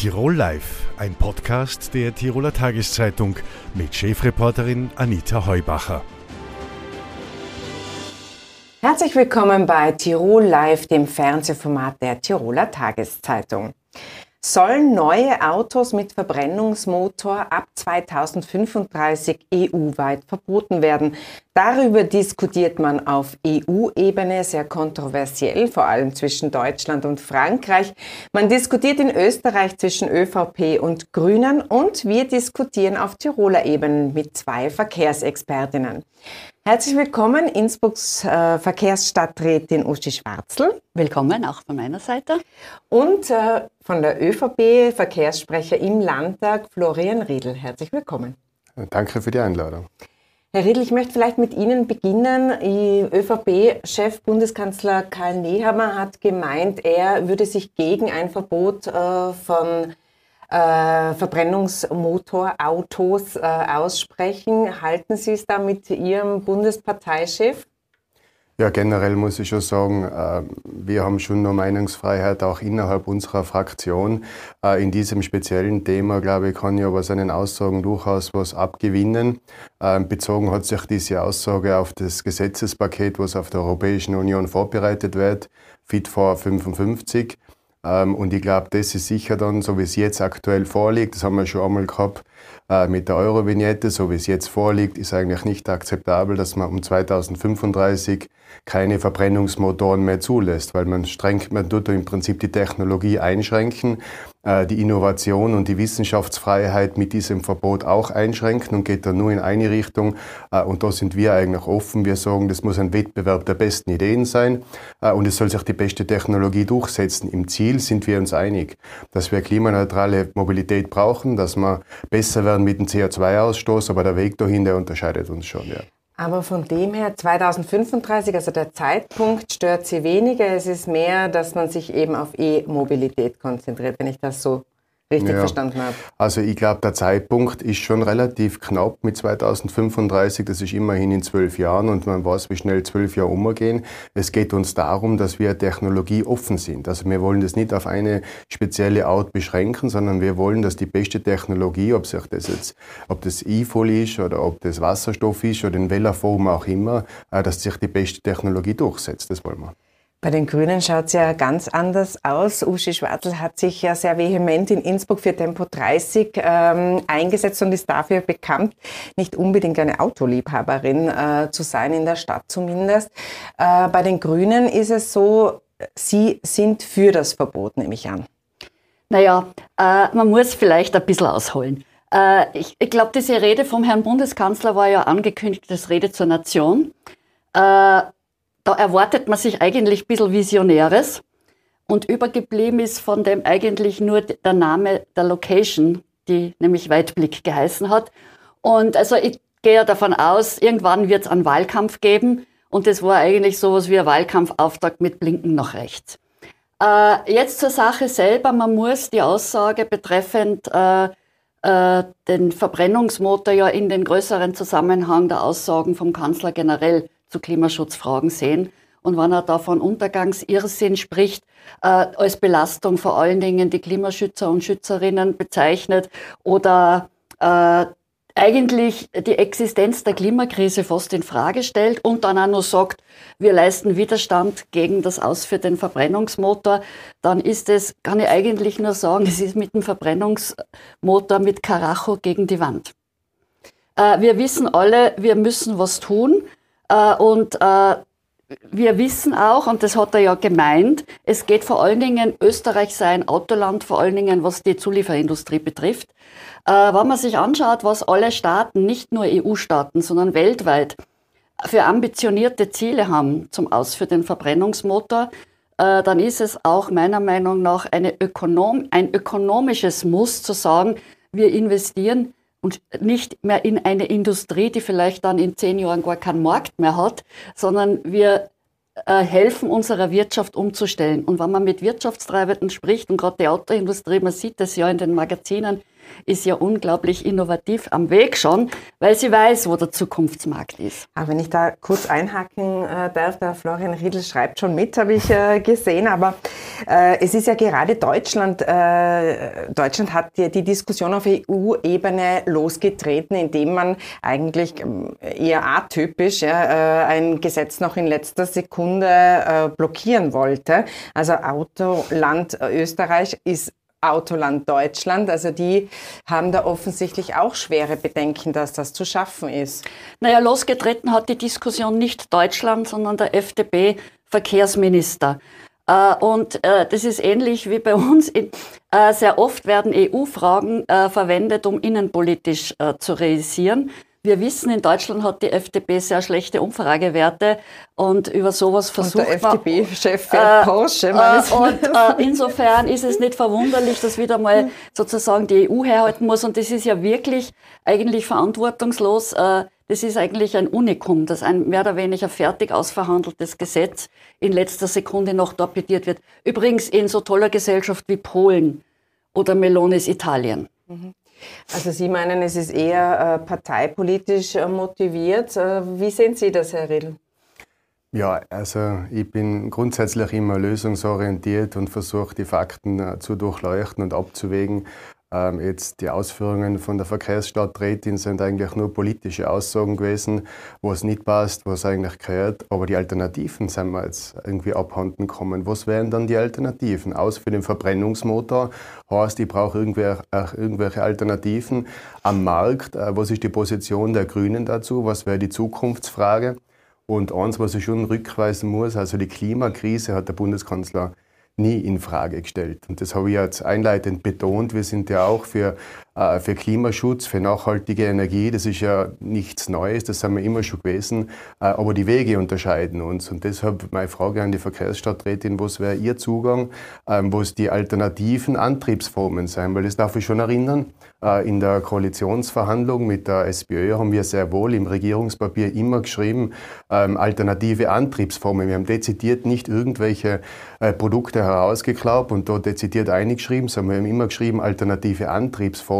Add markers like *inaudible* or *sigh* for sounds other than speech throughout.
Tirol Live, ein Podcast der Tiroler Tageszeitung mit Chefreporterin Anita Heubacher. Herzlich willkommen bei Tirol Live, dem Fernsehformat der Tiroler Tageszeitung. Sollen neue Autos mit Verbrennungsmotor ab 2035 EU-weit verboten werden? Darüber diskutiert man auf EU-Ebene sehr kontroversiell, vor allem zwischen Deutschland und Frankreich. Man diskutiert in Österreich zwischen ÖVP und Grünen und wir diskutieren auf Tiroler Ebene mit zwei Verkehrsexpertinnen. Herzlich willkommen, Innsbrucks äh, Verkehrsstadträtin Uschi Schwarzel. Willkommen auch von meiner Seite. Und äh, von der ÖVP Verkehrssprecher im Landtag Florian Riedl. Herzlich willkommen. Danke für die Einladung. Herr Riedl, ich möchte vielleicht mit Ihnen beginnen. ÖVP-Chef Bundeskanzler Karl Nehammer hat gemeint, er würde sich gegen ein Verbot äh, von äh, Verbrennungsmotorautos äh, aussprechen. Halten Sie es da mit Ihrem Bundesparteichef? Ja, generell muss ich schon sagen, äh, wir haben schon noch Meinungsfreiheit auch innerhalb unserer Fraktion. Äh, in diesem speziellen Thema, glaube ich, kann ich aber seinen Aussagen durchaus was abgewinnen. Äh, bezogen hat sich diese Aussage auf das Gesetzespaket, was auf der Europäischen Union vorbereitet wird, Fit for 55. Ähm, und ich glaube, das ist sicher dann, so wie es jetzt aktuell vorliegt, das haben wir schon einmal gehabt mit der Euro-Vignette, so wie es jetzt vorliegt, ist eigentlich nicht akzeptabel, dass man um 2035 keine Verbrennungsmotoren mehr zulässt, weil man strengt, man tut im Prinzip die Technologie einschränken, äh, die Innovation und die Wissenschaftsfreiheit mit diesem Verbot auch einschränken und geht dann nur in eine Richtung. Äh, und da sind wir eigentlich offen. Wir sagen, das muss ein Wettbewerb der besten Ideen sein äh, und es soll sich die beste Technologie durchsetzen. Im Ziel sind wir uns einig, dass wir klimaneutrale Mobilität brauchen, dass wir besser werden mit dem CO2-Ausstoß, aber der Weg dahin, der unterscheidet uns schon. Ja. Aber von dem her 2035, also der Zeitpunkt stört Sie weniger. Es ist mehr, dass man sich eben auf E-Mobilität konzentriert, wenn ich das so richtig ja. verstanden habe. Also ich glaube, der Zeitpunkt ist schon relativ knapp mit 2035. Das ist immerhin in zwölf Jahren und man weiß, wie schnell zwölf Jahre umgehen. Es geht uns darum, dass wir technologieoffen sind. Also wir wollen das nicht auf eine spezielle Art beschränken, sondern wir wollen, dass die beste Technologie, ob sich das jetzt, ob das E-Full ist oder ob das Wasserstoff ist oder in welcher Form auch immer, äh, dass sich die beste Technologie durchsetzt. Das wollen wir. Bei den Grünen schaut es ja ganz anders aus. Uschi Schwartl hat sich ja sehr vehement in Innsbruck für Tempo 30 ähm, eingesetzt und ist dafür bekannt, nicht unbedingt eine Autoliebhaberin äh, zu sein, in der Stadt zumindest. Äh, bei den Grünen ist es so, Sie sind für das Verbot, nehme ich an. Naja, äh, man muss vielleicht ein bisschen ausholen. Äh, ich ich glaube, diese Rede vom Herrn Bundeskanzler war ja angekündigt als Rede zur Nation. Äh, da erwartet man sich eigentlich ein bisschen Visionäres. Und übergeblieben ist von dem eigentlich nur der Name der Location, die nämlich Weitblick geheißen hat. Und also ich gehe ja davon aus, irgendwann wird es einen Wahlkampf geben. Und das war eigentlich sowas wie ein Wahlkampfauftakt mit Blinken nach rechts. Äh, jetzt zur Sache selber. Man muss die Aussage betreffend äh, äh, den Verbrennungsmotor ja in den größeren Zusammenhang der Aussagen vom Kanzler generell zu Klimaschutzfragen sehen. Und wenn er da von Untergangsirrsinn spricht, äh, als Belastung vor allen Dingen die Klimaschützer und Schützerinnen bezeichnet oder äh, eigentlich die Existenz der Klimakrise fast in Frage stellt und dann auch noch sagt, wir leisten Widerstand gegen das Aus für den Verbrennungsmotor, dann ist es, kann ich eigentlich nur sagen, es ist mit dem Verbrennungsmotor mit Karacho gegen die Wand. Äh, wir wissen alle, wir müssen was tun. Äh, und äh, wir wissen auch, und das hat er ja gemeint, es geht vor allen Dingen, Österreich sei ein Autoland, vor allen Dingen was die Zulieferindustrie betrifft. Äh, wenn man sich anschaut, was alle Staaten, nicht nur EU-Staaten, sondern weltweit, für ambitionierte Ziele haben zum Aus für den Verbrennungsmotor, dann ist es auch meiner Meinung nach Ökonom ein ökonomisches Muss zu sagen, wir investieren und nicht mehr in eine Industrie, die vielleicht dann in zehn Jahren gar keinen Markt mehr hat, sondern wir äh, helfen unserer Wirtschaft umzustellen. Und wenn man mit Wirtschaftstreibenden spricht, und gerade die Autoindustrie, man sieht das ja in den Magazinen, ist ja unglaublich innovativ am Weg schon, weil sie weiß, wo der Zukunftsmarkt ist. Aber wenn ich da kurz einhaken äh, darf, der Florian Riedl schreibt schon mit, habe ich äh, gesehen, aber Äh, es ist ja gerade Deutschland, äh, Deutschland hat ja die Diskussion auf EU-Ebene losgetreten, indem man eigentlich ähm, eher atypisch ja, äh, ein Gesetz noch in letzter Sekunde äh, blockieren wollte. Also Autoland Österreich ist Autoland Deutschland. Also die haben da offensichtlich auch schwere Bedenken, dass das zu schaffen ist. Naja, losgetreten hat die Diskussion nicht Deutschland, sondern der FDP-Verkehrsminister. Äh, und äh, das ist ähnlich wie bei uns. Äh, sehr oft werden EU-Fragen verwendet, um innenpolitisch zu realisieren. Wir wissen, in Deutschland hat die FDP sehr schlechte Umfragewerte und über sowas versucht und der FDP-Chef fährt äh, Porsche. Äh, und äh, insofern ist es nicht verwunderlich, dass wieder mal sozusagen die EU herhalten muss. Und das ist ja wirklich eigentlich verantwortungslos. Äh, das ist eigentlich ein Unikum, dass ein mehr oder weniger fertig ausverhandeltes Gesetz in letzter Sekunde noch torpediert wird. Übrigens in so toller Gesellschaft wie Polen oder Melones Italien. Mhm. Also Sie meinen, es ist eher äh, parteipolitisch äh, motiviert. Äh, wie sehen Sie das, Herr Riedl? Ja, also ich bin grundsätzlich immer lösungsorientiert und versuche die Fakten äh, zu durchleuchten und abzuwägen. Ähm, jetzt die Ausführungen von der Verkehrsstadträtin sind eigentlich nur politische Aussagen gewesen, wo es nicht passt, was eigentlich gehört. Aber die Alternativen sind wir jetzt irgendwie abhanden kommen. Was wären dann die Alternativen? Aus für den Verbrennungsmotor heißt, ich brauche irgendwelche, irgendwelche Alternativen am Markt. Äh, was ist die Position der Grünen dazu? Was wäre die Zukunftsfrage? Und eins, was ich schon rückweisen muss, also die Klimakrise hat der Bundeskanzler nie in Frage gestellt. Und das habe ich jetzt einleitend betont. Wir sind ja auch für, für Klimaschutz, für nachhaltige Energie. Das ist ja nichts Neues, das haben wir immer schon gewesen. Äh, aber die Wege unterscheiden uns. Und deshalb meine Frage an die Verkehrsstadträtin, was wäre Ihr Zugang, ähm, wo es die alternativen Antriebsformen sein? Weil das darf ich schon erinnern. Äh, in der Koalitionsverhandlung mit der SPÖ haben wir sehr wohl im Regierungspapier immer geschrieben, ähm, alternative Antriebsformen. Wir haben dezidiert nicht irgendwelche äh, Produkte herausgeklaubt und dort dezidiert eingeschrieben, sondern wir haben immer geschrieben, alternative Antriebsformen,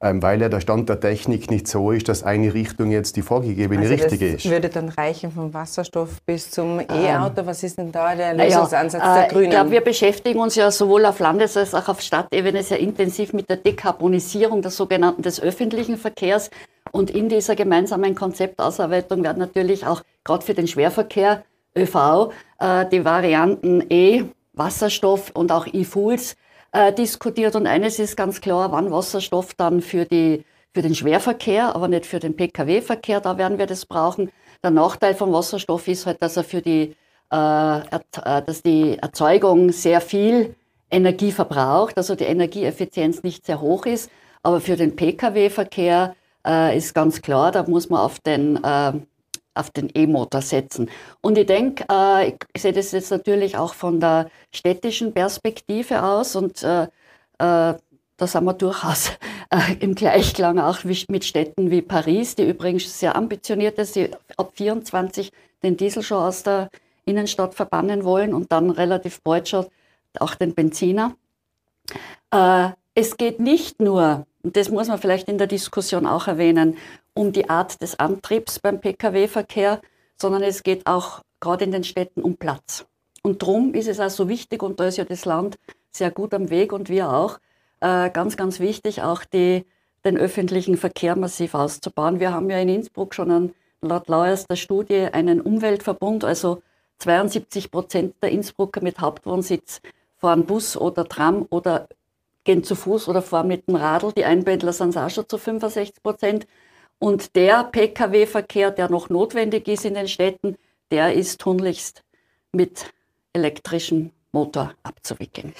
ähm, weil ja der Stand der Technik nicht so ist, dass eine Richtung jetzt die vorgegebene also richtige ist. würde dann reichen vom Wasserstoff bis zum E-Auto. Was ist denn da der Lösungsansatz ja, der Grünen? Ich glaube, wir beschäftigen uns ja sowohl auf Landes- als auch auf Stadtebene sehr intensiv mit der Dekarbonisierung des sogenannten des öffentlichen Verkehrs. Und in dieser gemeinsamen Konzeptausarbeitung werden natürlich auch gerade für den Schwerverkehr ÖV äh, die Varianten E, Wasserstoff und auch E-Fuels äh, diskutiert. Und eines ist ganz klar, wann Wasserstoff dann für, die, für den Schwerverkehr, aber nicht für den Pkw-Verkehr, da werden wir das brauchen. Der Nachteil von Wasserstoff ist halt, dass er für die, äh, äh dass die Erzeugung sehr viel Energie verbraucht, also die Energieeffizienz nicht sehr hoch ist. Aber für den Pkw-Verkehr äh, ist ganz klar, da muss man auf den äh, auf den E-Motor setzen. Und ich denke, äh, ich sehe das jetzt natürlich auch von der städtischen Perspektive aus und äh, äh, da sind wir durchaus *laughs* äh, im Gleichklang auch mit Städten wie Paris, die übrigens sehr ambitioniert ist, die ab 24 den Diesel schon aus der Innenstadt verbannen wollen und dann relativ bald schon auch den Benziner. Äh, es geht nicht nur und das muss man vielleicht in der Diskussion auch erwähnen, um die Art des Antriebs beim Pkw-Verkehr, sondern es geht auch gerade in den Städten um Platz. Und darum ist es auch so wichtig, und da ist ja das Land sehr gut am Weg und wir auch, äh, ganz, ganz wichtig, auch die, den öffentlichen Verkehr massiv auszubauen. Wir haben ja in Innsbruck schon an, laut lauerster Studie einen Umweltverbund, also 72 Prozent der Innsbrucker mit Hauptwohnsitz fahren Bus oder Tram oder gehen zu Fuß oder fahren mit dem Radl. Die Einbändler sind auch schon zu 65 Prozent. Und der Pkw-Verkehr, der noch notwendig ist in den Städten, der ist tunlichst mit elektrischen Motor abzuwickeln.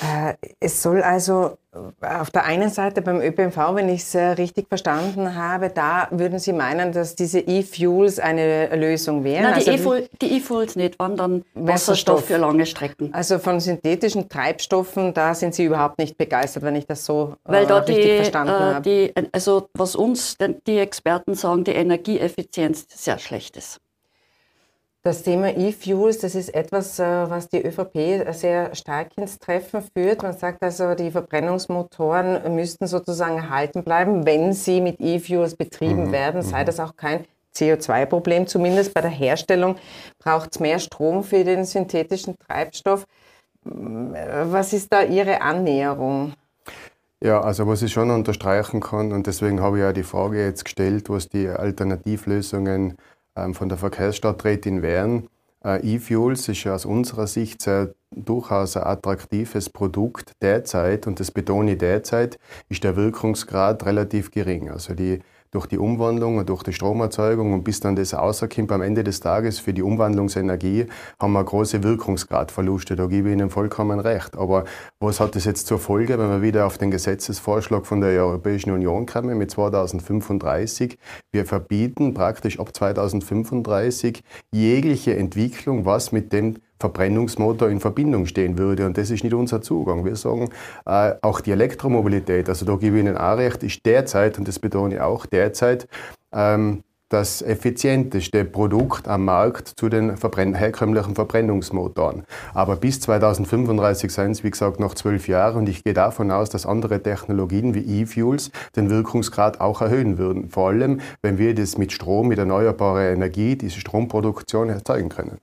Äh, es soll also auf der einen Seite beim ÖPNV, wenn ich es äh, richtig verstanden habe, da würden Sie meinen, dass diese E-Fuels eine Lösung wären? Nein, die also, E-Fuels nicht, wann dann Wasserstoff für lange Strecken. Also von synthetischen Treibstoffen, da sind Sie überhaupt nicht begeistert, wenn ich das so äh, Weil da richtig die, verstanden äh, habe. Die, also was uns die Experten sagen, die Energieeffizienz sehr schlecht ist. Das Thema E-Fuels, das ist etwas, äh, was die ÖVP sehr stark ins Treffen führt. Man sagt also, die Verbrennungsmotoren müssten sozusagen erhalten bleiben, wenn sie mit E-Fuels betrieben mhm. werden, sei mhm. das auch kein CO2-Problem. Zumindest bei der Herstellung braucht es mehr Strom für den synthetischen Treibstoff. Was ist da Ihre Annäherung? Ja, also was ich schon unterstreichen kann, und deswegen habe ich ja die Frage jetzt gestellt, was die Alternativlösungen ähm, von der Verkehrsstadträtin wären. Äh, E-Fuels ist aus unserer Sicht sehr, durchaus ein attraktives Produkt derzeit, und das betone ich derzeit, ist der Wirkungsgrad relativ gering. Also die durch die Umwandlung und durch die Stromerzeugung und bis dann das rauskommt am Ende des Tages für die Umwandlungsenergie, haben wir große Wirkungsgradverluste. Da gebe ich Ihnen vollkommen recht. Aber was hat das jetzt zur Folge, wenn wir wieder auf den Gesetzesvorschlag von der Europäischen Union kommen mit 2035? Wir verbieten praktisch ab 2035 jegliche Entwicklung, was mit dem Verbrennungsmotor in Verbindung stehen würde. Und das ist nicht unser Zugang. Wir sagen, äh, auch die Elektromobilität, also da gebe ich Ihnen auch recht, ist derzeit, und das betone ich auch derzeit, ähm, das effizienteste Produkt am Markt zu den verbrenn herkömmlichen Verbrennungsmotoren. Aber bis 2035 seien es, wie gesagt, noch zwölf Jahre und ich gehe davon aus, dass andere Technologien wie E-Fuels den Wirkungsgrad auch erhöhen würden. Vor allem, wenn wir das mit Strom, mit erneuerbarer Energie, diese Stromproduktion erzeugen können.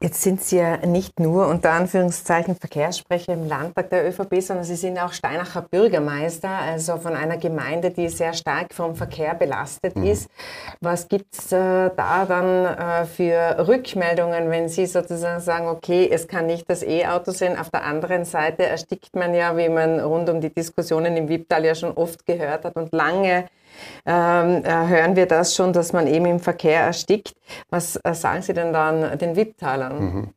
Jetzt sind Sie ja nicht nur unter Anführungszeichen Verkehrssprecher im Landtag der ÖVP, sondern Sie sind auch Steinacher Bürgermeister, also von einer Gemeinde, die sehr stark vom Verkehr belastet mhm. ist. Was gibt es äh, da dann äh, für Rückmeldungen, wenn Sie sozusagen sagen, okay, es kann nicht das E-Auto sein? Auf der anderen Seite erstickt man ja, wie man rund um die Diskussionen im Wiebtal ja schon oft gehört hat und lange ähm, äh, hören wir das schon, dass man eben im Verkehr erstickt. Was äh, sagen Sie denn dann den Wipptalern? Mhm.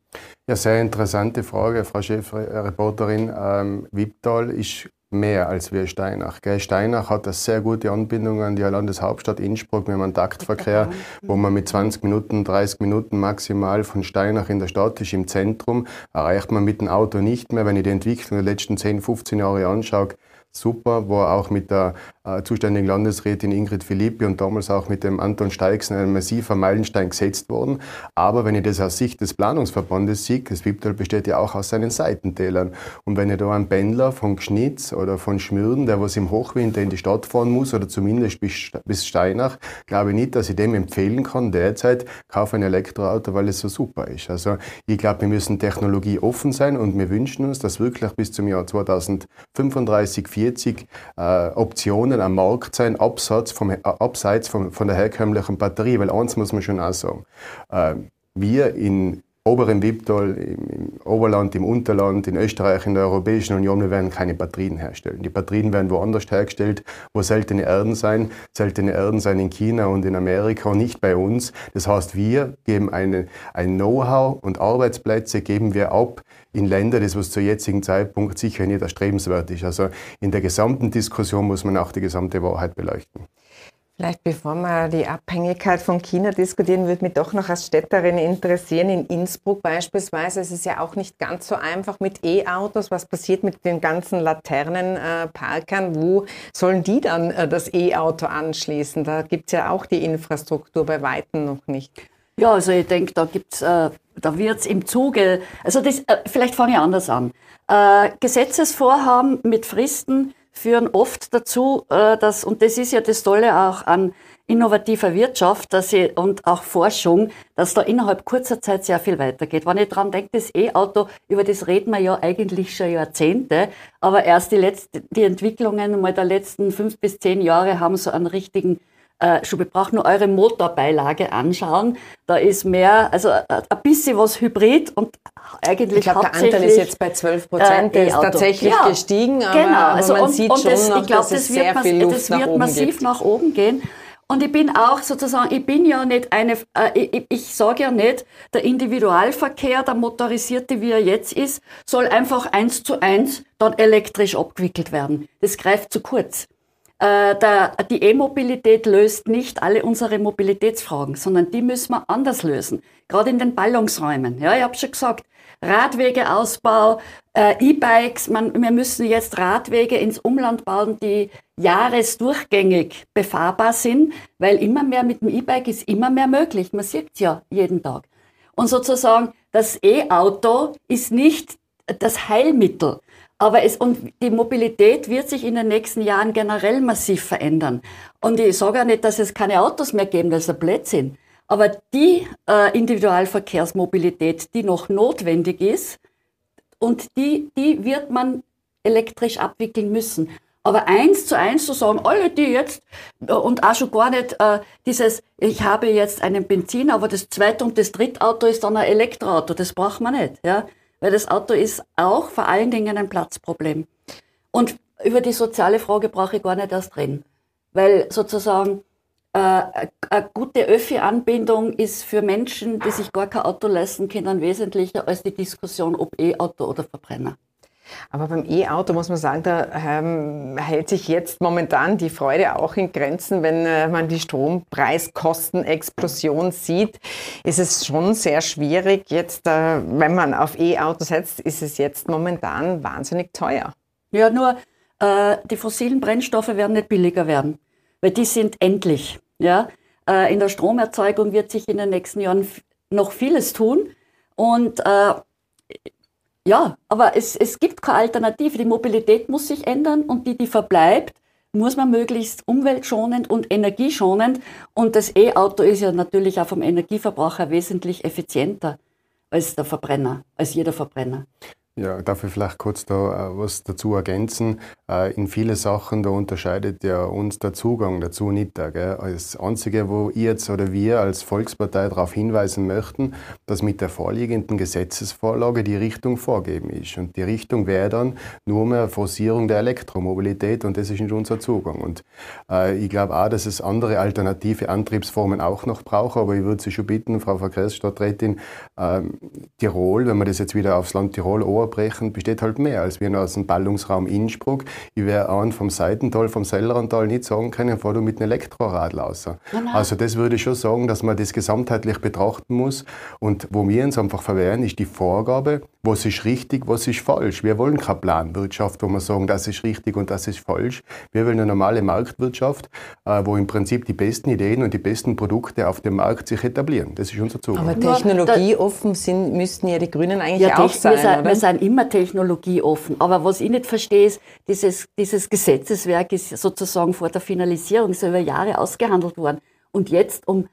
Ja, sehr interessante Frage, Frau Chefreporterin. Ähm, Wipptal ist mehr als wir Steinach. Gell? Steinach hat eine sehr gute Anbindung an die Landeshauptstadt Innsbruck. Wir haben einen Taktverkehr, *laughs* wo man mit 20 Minuten, 30 Minuten maximal von Steinach in der Stadt ist, im Zentrum. Erreicht man mit dem Auto nicht mehr. Wenn ich die Entwicklung der letzten 10, 15 Jahre anschaue, super, wo auch mit der äh, zuständigen Landesrätin Ingrid Philippi und damals auch mit dem Anton Steixen ein massiver Meilenstein gesetzt worden. Aber wenn ich das aus Sicht des Planungsverbandes sehe, das Wipptal besteht ja auch aus seinen Seitentälern. Und wenn ich da einen Pendler von Gschnitz oder von Schmürden, der was im Hochwinter in die Stadt fahren muss oder zumindest bis, bis Steinach, glaube ich nicht, dass ich dem empfehlen kann, derzeit kaufe ein Elektroauto, weil es so super ist. Also ich glaube, wir müssen Technologie offen sein und wir wünschen uns, dass wirklich bis zum Jahr 2035, 40 äh, Optionen am Markt sein, abseits, vom, äh, abseits vom, von der herkömmlichen Batterie. Weil eins muss man schon auch sagen. Äh, wir in oberen Wipptal, im, Oberland, im Unterland, in Österreich, in der Europäischen Union, wir werden keine Batterien herstellen. Die Batterien werden woanders hergestellt, wo seltene Erden sein. Seltene Erden sein in China und in Amerika und nicht bei uns. Das heißt, wir geben eine, ein Know-how und Arbeitsplätze geben wir ab in Länder, das was zum jetzigen Zeitpunkt sicher nicht erstrebenswert ist. Also in der gesamten Diskussion muss man auch die gesamte Wahrheit beleuchten. Vielleicht bevor wir die Abhängigkeit von China diskutieren, würde mich doch noch als Städterin interessieren. In Innsbruck beispielsweise, es ist ja auch nicht ganz so einfach mit E-Autos. Was passiert mit den ganzen Laternenparkern? Wo sollen die dann äh, das E-Auto anschließen? Da gibt es ja auch die Infrastruktur bei Weitem noch nicht. Ja, also ich denke, da gibt's, äh, da wird's im Zuge, also das, äh, vielleicht fange ich anders an. Äh, Gesetzesvorhaben mit Fristen führen oft dazu, äh, dass, und das ist ja das Tolle auch an innovativer Wirtschaft dass sie, und auch Forschung, dass da innerhalb kurzer Zeit sehr viel weitergeht. Wenn ich dran denke, das E-Auto, über das reden wir ja eigentlich schon Jahrzehnte, aber erst die, letzte, die Entwicklungen mal der letzten fünf bis zehn Jahre haben so einen richtigen äh, schon, wir brauchen nur eure Motorbeilage anschauen. Da ist mehr, also äh, ein bisschen was Hybrid und eigentlich Ich glaube, der Anteil ist jetzt bei 12 Prozent, der äh, ist tatsächlich ja, gestiegen, aber, genau. aber also man und, sieht und schon das, noch, ich glaub, dass das es sehr viel Luft das nach wird massiv gibt. nach oben gehen. Und ich bin auch sozusagen, ich bin ja nicht eine, äh, ich, ich sage ja nicht, der Individualverkehr, der motorisierte, wie er jetzt ist, soll einfach eins zu eins dann elektrisch abgewickelt werden. Das greift zu kurz. Äh, der, die E-Mobilität löst nicht alle unsere Mobilitätsfragen, sondern die müssen wir anders lösen. Gerade in den Ballungsräumen. Ja, ich habe schon gesagt, Radwegeausbau, äh, E-Bikes, wir müssen jetzt Radwege ins Umland bauen, die jahresdurchgängig befahrbar sind, weil immer mehr mit dem E-Bike ist immer mehr möglich. Man sieht ja jeden Tag. Und sozusagen, das E-Auto ist nicht das Heilmittel. Aber es, und die Mobilität wird sich in den nächsten Jahren generell massiv verändern. Und ich sage ja nicht, dass es keine Autos mehr geben, das ist ein Blödsinn. Aber die äh, Individualverkehrsmobilität, die noch notwendig ist, und die, die wird man elektrisch abwickeln müssen. Aber eins zu eins zu sagen, alle die jetzt, äh, und auch schon gar nicht äh, dieses, ich habe jetzt einen Benzin, aber das zweite und das dritte Auto ist dann ein Elektroauto, das braucht man nicht. Ja? Weil das Auto ist auch vor allen Dingen ein Platzproblem. Und über die soziale Frage brauche ich gar nicht erst reden. Weil sozusagen äh, eine gute Öffi-Anbindung ist für Menschen, die sich gar kein Auto leisten können, wesentlicher als die Diskussion, ob E-Auto oder Verbrenner. Aber beim E-Auto muss man sagen, da ähm, hält sich jetzt momentan die Freude auch in Grenzen, wenn äh, man die Strompreiskostenexplosion sieht, ist es schon sehr schwierig. Jetzt, äh, wenn man auf E-Auto setzt, ist es jetzt momentan wahnsinnig teuer. Ja, nur äh, die fossilen Brennstoffe werden nicht billiger werden, weil die sind endlich. Ja? Äh, in der Stromerzeugung wird sich in den nächsten Jahren noch vieles tun und äh, ja, aber es, es gibt keine Alternative. Die Mobilität muss sich ändern und die, die verbleibt, muss man möglichst umweltschonend und energieschonend. Und das E-Auto ist ja natürlich auch vom Energieverbraucher wesentlich effizienter als der Verbrenner, als jeder Verbrenner. Ja, darf ich vielleicht kurz da äh, was dazu ergänzen? Äh, in viele Sachen, da unterscheidet ja uns der Zugang dazu nicht. Gell? Das Einzige, wo ich jetzt oder wir als Volkspartei darauf hinweisen möchten, dass mit der vorliegenden Gesetzesvorlage die Richtung vorgeben ist. Und die Richtung wäre dann nur mehr Forcierung der Elektromobilität und das ist nicht unser Zugang. Und äh, ich glaube auch, dass es andere alternative Antriebsformen auch noch braucht, aber ich würde Sie schon bitten, Frau Verkehrsstadträtin, äh, Tirol, wenn man das jetzt wieder aufs Land Tirol Vorbrechen besteht halt mehr als wir nur aus dem Ballungsraum Innsbruck. Ich wäre an vom Seitental, vom Sellerantal nicht sagen können, fahr du mit einem Elektrorad raus. Also das würde ich schon sagen, dass man das gesamtheitlich betrachten muss. Und wo wir uns einfach verwehren, ist die Vorgabe, was ist richtig, was ist falsch. Wir wollen keine Planwirtschaft, wo wir sagen, das ist richtig und das ist falsch. Wir wollen eine normale Marktwirtschaft, äh, wo im Prinzip die besten Ideen und die besten Produkte auf dem Markt sich etablieren. Das ist unser Zugang. Aber technologieoffen sind, müssten ja die Grünen eigentlich ja, auch sein, wir, oder? Sind immer technologieoffen. Aber was ich nicht verstehe, ist, dieses, dieses Gesetzeswerk ist sozusagen vor der Finalisierung, ist über Jahre ausgehandelt worden. Und jetzt um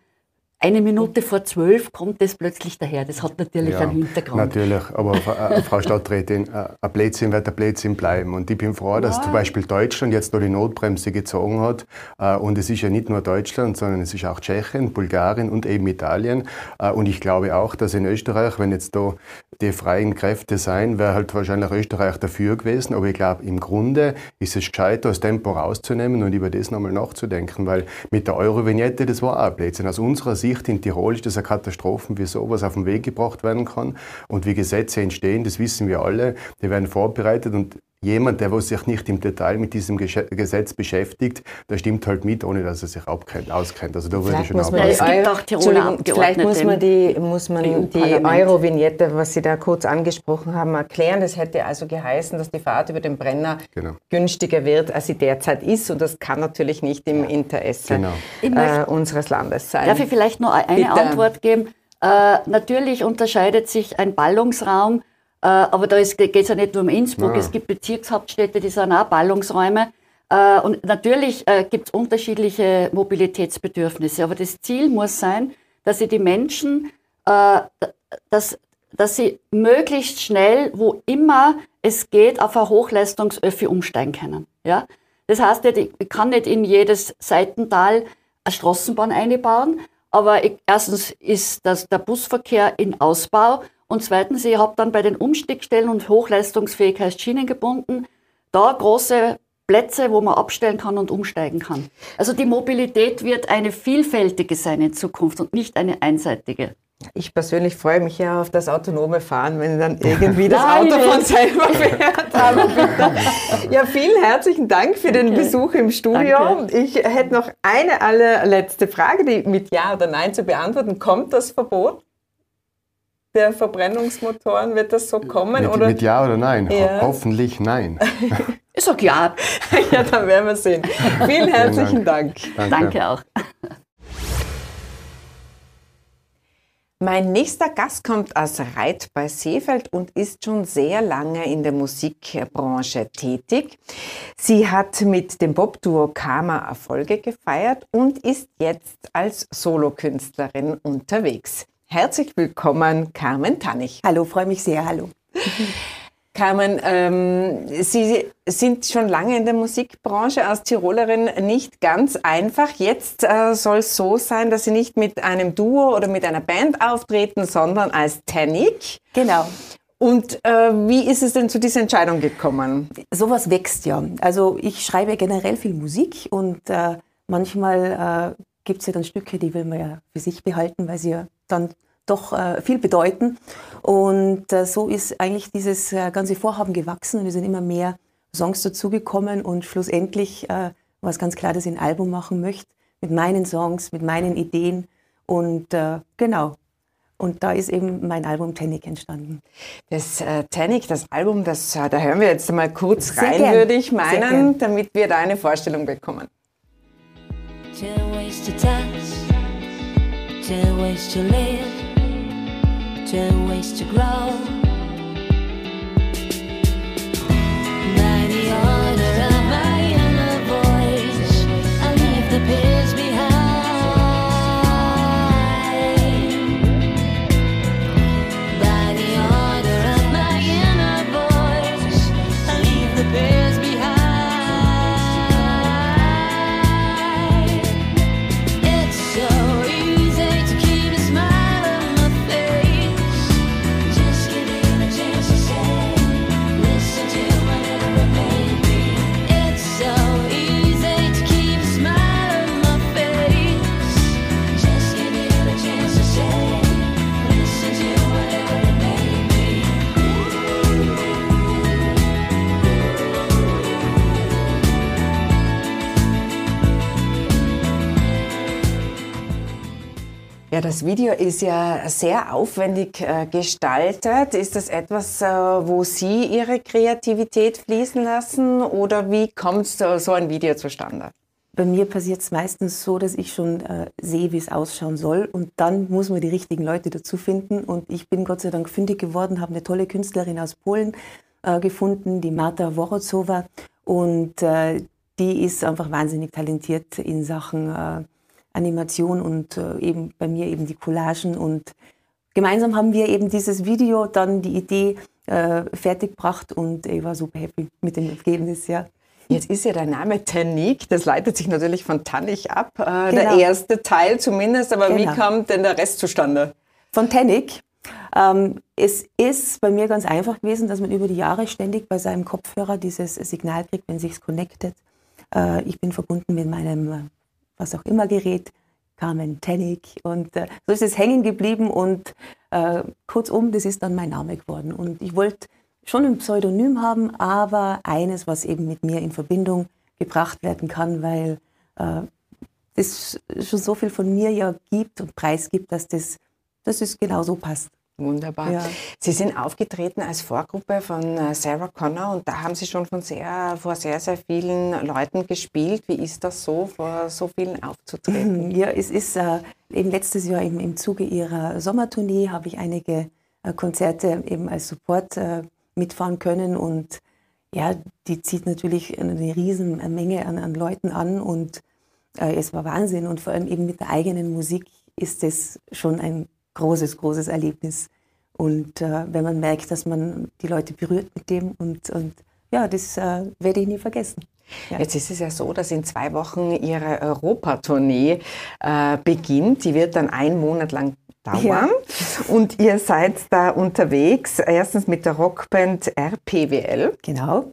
eine Minute vor zwölf kommt das plötzlich daher. Das hat natürlich ja, einen Hintergrund. Natürlich, aber äh, Frau Stadträtin, äh, ein Blödsinn wird ein Blödsinn bleiben. Und ich bin froh, ja. dass zum Beispiel Deutschland jetzt noch die Notbremse gezogen hat. Äh, und es ist ja nicht nur Deutschland, sondern es ist auch Tschechien, Bulgarien und eben Italien. Äh, und ich glaube auch, dass in Österreich, wenn jetzt da die freien Kräfte sein, wäre halt wahrscheinlich Österreich dafür gewesen. Aber ich glaube, im Grunde ist es gescheiter, das Tempo rauszunehmen und über das nochmal nachzudenken. Weil mit der Euro-Vignette, das war auch ein Blödsinn. Aus unserer Sicht Sicht in Tirol ist das eine Katastrophe, wie sowas auf den Weg gebracht werden kann. Und wie Gesetze entstehen, das wissen wir alle. Die werden vorbereitet und jemand, der sich nicht im Detail mit diesem Gesetz beschäftigt, der stimmt halt mit, ohne dass er sich auskennt. Also da würde ich schon man es gibt auch Tiroler Vielleicht muss man die, muss man die Euro-Vignette, was Sie da kurz angesprochen haben, erklären. Das hätte also geheißen, dass die Fahrt über den Brenner genau. günstiger wird, als sie derzeit ist. Und das kann natürlich nicht im Interesse genau. äh, unseres Landes sein. Darf ich vielleicht nur eine Bitte. Antwort geben? Äh, natürlich unterscheidet sich ein Ballungsraum aber da geht es ja nicht nur um Innsbruck, ja. es gibt Bezirkshauptstädte, die sind auch Ballungsräume. Äh, und natürlich äh, gibt es unterschiedliche Mobilitätsbedürfnisse, aber das Ziel muss sein, dass sie die Menschen, dass, dass sie möglichst schnell, wo immer es geht, auf ein Hochleistungsöffi umsteigen können. Ja? Das heißt, ich kann nicht in jedes Seitental eine Straßenbahn einbauen, aber ich, erstens ist das der Busverkehr in Ausbau und zweitens, ich habe dann bei den Umstiegstellen und Hochleistungsfähigkeit Schienen gebunden, da große Plätze, wo man abstellen kann und umsteigen kann. Also die Mobilität wird eine vielfältige sein in Zukunft und nicht eine einseitige. Ich persönlich freue mich ja auf das autonome Fahren, wenn dann irgendwie das Auto von selber *laughs* fährt. Aber bitte. Ja, vielen herzlichen Dank für den okay. Besuch im Studio. Danke. Ich hätte noch eine allerletzte Frage, die mit Ja oder Nein zu beantworten. Kommt das Verbot? Der Verbrennungsmotoren? Wird das so kommen? Mit, oder? mit Ja oder Nein? Ja. Ho hoffentlich Nein. *laughs* Ich sag Ja. *laughs* ja, dann werden wir sehen. Vielen herzlichen Dank. Dank. Danke. Danke auch. Mein nächster Gast kommt aus Reit bei Seefeld und ist schon sehr lange in der Musikbranche tätig. Sie hat mit dem Bob-Duo Karma Erfolge gefeiert und ist jetzt als Solokünstlerin unterwegs. Herzlich willkommen, Carmen Tannig. Hallo, freue mich sehr. Hallo. *laughs* Carmen, ähm, Sie sind schon lange in der Musikbranche als Tirolerin nicht ganz einfach. Jetzt äh, soll es so sein, dass Sie nicht mit einem Duo oder mit einer Band auftreten, sondern als Tannic. Genau. Und äh, wie ist es denn zu dieser Entscheidung gekommen? Sowas wächst ja. Also ich schreibe generell viel Musik und äh, manchmal äh, gibt es ja dann Stücke, die will man ja für sich behalten, weil sie ja dann doch äh, viel bedeuten. Und äh, so ist eigentlich dieses äh, ganze Vorhaben gewachsen und es sind immer mehr Songs dazugekommen und schlussendlich äh, war es ganz klar, dass ich ein Album machen möchte mit meinen Songs, mit meinen Ideen und äh, genau. Und da ist eben mein Album Tannic entstanden. Das äh, Tannic, das Album, das, äh, da hören wir jetzt mal kurz Sehr rein, gern. würde ich Sehr meinen, damit wir da eine Vorstellung bekommen. Two ways to live, two ways to grow. Ja, das Video ist ja sehr aufwendig äh, gestaltet. Ist das etwas, äh, wo Sie Ihre Kreativität fließen lassen oder wie kommt so, ein Video zustande? Bei mir passiert es meistens so, dass ich schon äh, sehe, wie es ausschauen soll und dann muss man die richtigen Leute dazu finden und ich bin Gott sei Dank fündig geworden, habe eine tolle Künstlerin aus Polen äh, gefunden, die Marta Worozowa und die ist einfach wahnsinnig talentiert in Sachen Animation und äh, eben bei mir eben die Collagen und gemeinsam haben wir eben dieses Video dann die Idee äh, fertiggebracht und ich war super happy mit dem Ergebnis, ja. Jetzt ist ja der Name Tannik, das leitet sich natürlich von Tannig ab, äh, der Genau. erste Teil zumindest, aber wie Genau. kommt denn der Rest zustande? von Tannic. Ähm, es ist bei mir ganz einfach gewesen, dass man über die Jahre ständig bei seinem Kopfhörer dieses Signal kriegt, wenn sich's connectet. Äh, ich bin verbunden mit meinem, äh, was auch immer Gerät, Carmen Tannic. Und äh, so ist es hängen geblieben und äh, kurzum, das ist dann mein Name geworden. Und ich wollte schon ein Pseudonym haben, aber eines, was eben mit mir in Verbindung gebracht werden kann, weil äh, es schon so viel von mir ja gibt und preisgibt, dass das, dass es genau so passt. Wunderbar. Ja. Sie sind aufgetreten als Vorgruppe von äh, Sarah Connor und da haben Sie schon von sehr, vor sehr, sehr vielen Leuten gespielt. Wie ist das so, vor so vielen aufzutreten? *laughs* Ja, es ist äh, eben letztes Jahr eben im Zuge ihrer Sommertournee habe ich einige äh, Konzerte eben als Support äh, mitfahren können und ja, die zieht natürlich eine riesen Menge an, an Leuten an und äh, es war Wahnsinn und vor allem eben mit der eigenen Musik ist es schon ein großes, großes Erlebnis. Und äh, wenn man merkt, dass man die Leute berührt mit dem und, und ja, das äh, werde ich nie vergessen. Ja. Jetzt ist es ja so, dass in zwei Wochen Ihre Europatournee äh, beginnt. Die wird dann einen Monat lang dauern. Ja. Und ihr seid da unterwegs, erstens mit der Rockband RPWL. Genau.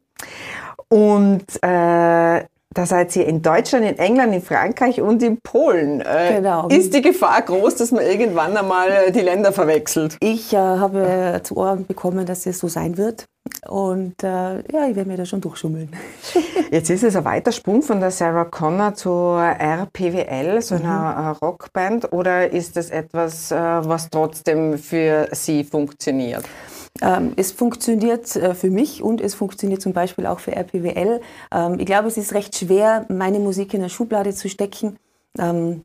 Und äh, da seid ihr in Deutschland, in England, in Frankreich und in Polen. Äh, Genau. Ist die Gefahr groß, dass man irgendwann einmal äh, die Länder verwechselt? Ich äh, habe zu Ohren bekommen, dass es so sein wird. Und äh, ja, ich werde mir da schon durchschummeln. *laughs* Jetzt ist es ein weiter Sprung von der Sarah Connor zur RPWL, so einer äh, Rockband, oder ist das etwas, äh, was trotzdem für Sie funktioniert? Ähm, es funktioniert äh, für mich und es funktioniert zum Beispiel auch für RPWL. Ähm, ich glaube, es ist recht schwer, meine Musik in eine Schublade zu stecken. Ähm,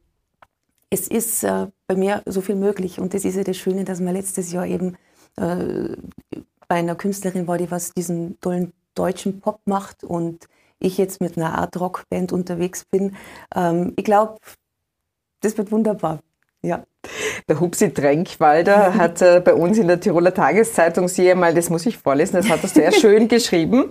es ist äh, bei mir so viel möglich und das ist ja das Schöne, dass man letztes Jahr eben äh, bei einer Künstlerin war, die was diesen tollen deutschen Pop macht und ich jetzt mit einer Art Rockband unterwegs bin. Ich glaube, das wird wunderbar. Ja. Der Hupsi Tränkwalder *laughs* hat äh, bei uns in der Tiroler Tageszeitung, siehe mal, das muss ich vorlesen, das hat er sehr *laughs* schön geschrieben.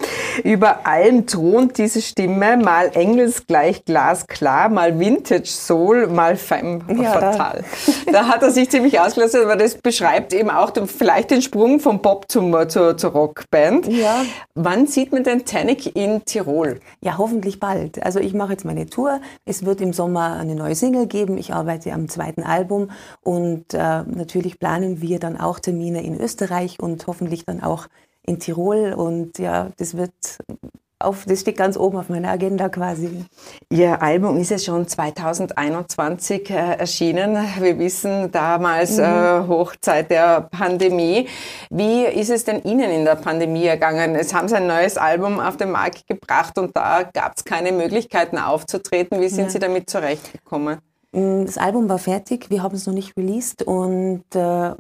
Über allem thront diese Stimme, mal engelsgleich glasklar, mal Vintage Soul, mal femme Ja, da- fatal. Da. hat er sich ziemlich ausgelassen, aber das beschreibt eben auch den, vielleicht den Sprung vom Pop zum, zur, zur Rockband. Ja. Wann sieht man den Tannic in Tirol? Ja, hoffentlich bald. Also ich mache jetzt meine Tour. Es wird im Sommer eine neue Single geben. Ich arbeite am zweiten Album und äh, natürlich planen wir dann auch Termine in Österreich und hoffentlich dann auch in Tirol. Und ja, das wird auf, das steht ganz oben auf meiner Agenda quasi. Ihr Album ist ja schon 2021 äh, erschienen. Wir wissen damals äh, Hochzeit der Pandemie. Wie ist es denn Ihnen in der Pandemie ergangen? Es haben Sie ein neues Album auf den Markt gebracht und da gab es keine Möglichkeiten aufzutreten. Wie sind Sie damit zurechtgekommen? Mm, Das Album war fertig, wir haben es noch nicht released und äh,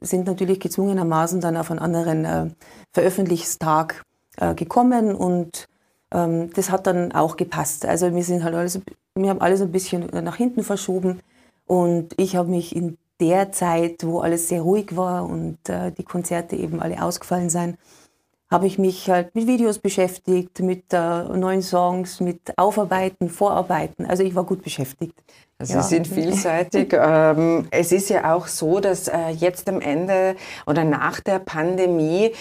sind natürlich gezwungenermaßen dann auf einen anderen äh, Veröffentlichungstag äh, gekommen und ähm, das hat dann auch gepasst. Also wir sind halt alles, wir haben alles ein bisschen nach hinten verschoben und ich habe mich in der Zeit, wo alles sehr ruhig war und äh, die Konzerte eben alle ausgefallen sind, habe ich mich halt mit Videos beschäftigt, mit äh, neuen Songs, mit Aufarbeiten, Vorarbeiten. Also ich war gut beschäftigt. Also Ja. Sie sind vielseitig. *laughs* ähm, es ist ja auch so, dass äh, jetzt am Ende oder nach der Pandemie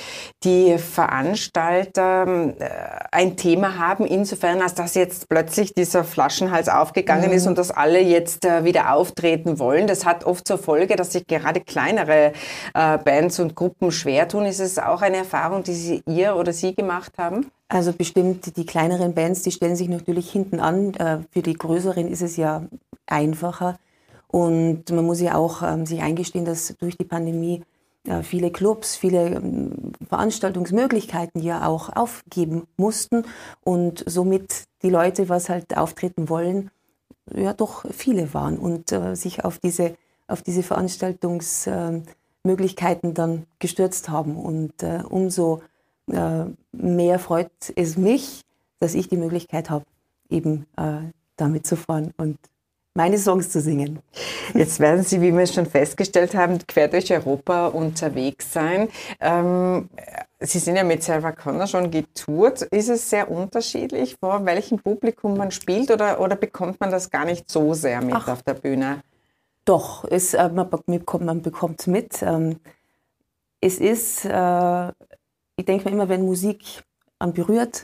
die Veranstalter äh, ein Thema haben, insofern, als dass jetzt plötzlich dieser Flaschenhals aufgegangen ist und dass alle jetzt äh, wieder auftreten wollen. Das hat oft zur Folge, dass sich gerade kleinere äh, Bands und Gruppen schwer tun. Ist es auch eine Erfahrung, die Sie, ihr oder Sie gemacht haben? Also bestimmt die kleineren Bands, die stellen sich natürlich hinten an. Äh, Für die größeren ist es ja einfacher. Und man muss ja auch ähm, sich eingestehen, dass durch die Pandemie äh, viele Clubs, viele ähm, Veranstaltungsmöglichkeiten ja auch aufgeben mussten und somit die Leute, was halt auftreten wollen, ja doch viele waren und äh, sich auf diese, auf diese Veranstaltungsmöglichkeiten dann gestürzt haben. Und äh, umso äh, mehr freut es mich, dass ich die Möglichkeit habe, eben äh, damit zu fahren und meine Songs zu singen. *laughs* Jetzt werden Sie, wie wir schon festgestellt haben, quer durch Europa unterwegs sein. Ähm, Sie sind ja mit Sarah Connor schon getourt. Ist es sehr unterschiedlich, vor welchem Publikum man spielt oder, oder bekommt man das gar nicht so sehr mit Ach. auf der Bühne? Doch, es, äh, man, bekommt, man bekommt es mit. Ähm, es ist, äh, ich denke mir immer, wenn Musik an berührt,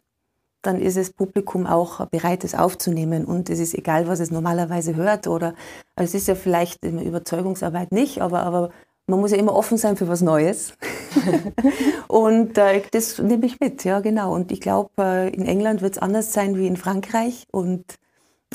dann ist das Publikum auch bereit, es aufzunehmen. Und es ist egal, was es normalerweise hört. Oder also es ist ja vielleicht immer Überzeugungsarbeit nicht, aber, aber man muss ja immer offen sein für was Neues. *laughs* *laughs* und äh, das nehme ich mit, ja genau. Und ich glaube, äh, in England wird es anders sein wie in Frankreich. Und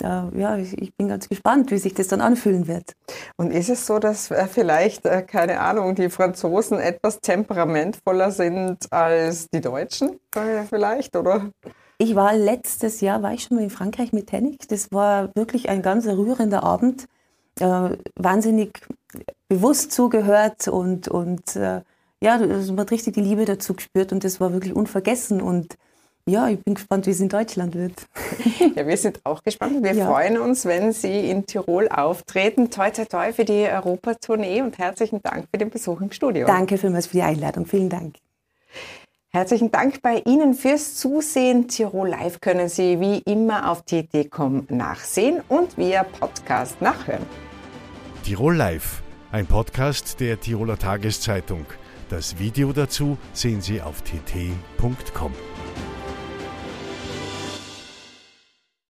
ja, ich, bin ganz gespannt, wie sich das dann anfühlen wird. Und ist es so, dass äh, vielleicht, äh, keine Ahnung, die Franzosen etwas temperamentvoller sind als die Deutschen äh, vielleicht, oder? Ich war letztes Jahr, war ich schon mal in Frankreich mit Hennig. Das war wirklich ein ganz rührender Abend. Wahnsinnig bewusst zugehört und, und ja, also man hat richtig die Liebe dazu gespürt und das war wirklich unvergessen. Und ja, ich bin gespannt, wie es in Deutschland wird. Ja, wir sind auch gespannt. Wir Ja. freuen uns, wenn Sie in Tirol auftreten. Toi, toi, toi für die Europatournee und herzlichen Dank für den Besuch im Studio. Danke vielmals für die Einladung. Vielen Dank. Herzlichen Dank bei Ihnen fürs Zusehen. Tirol Live können Sie wie immer auf tt.com nachsehen und via Podcast nachhören. Tirol Live, ein Podcast der Tiroler Tageszeitung. Das Video dazu sehen Sie auf tt.com.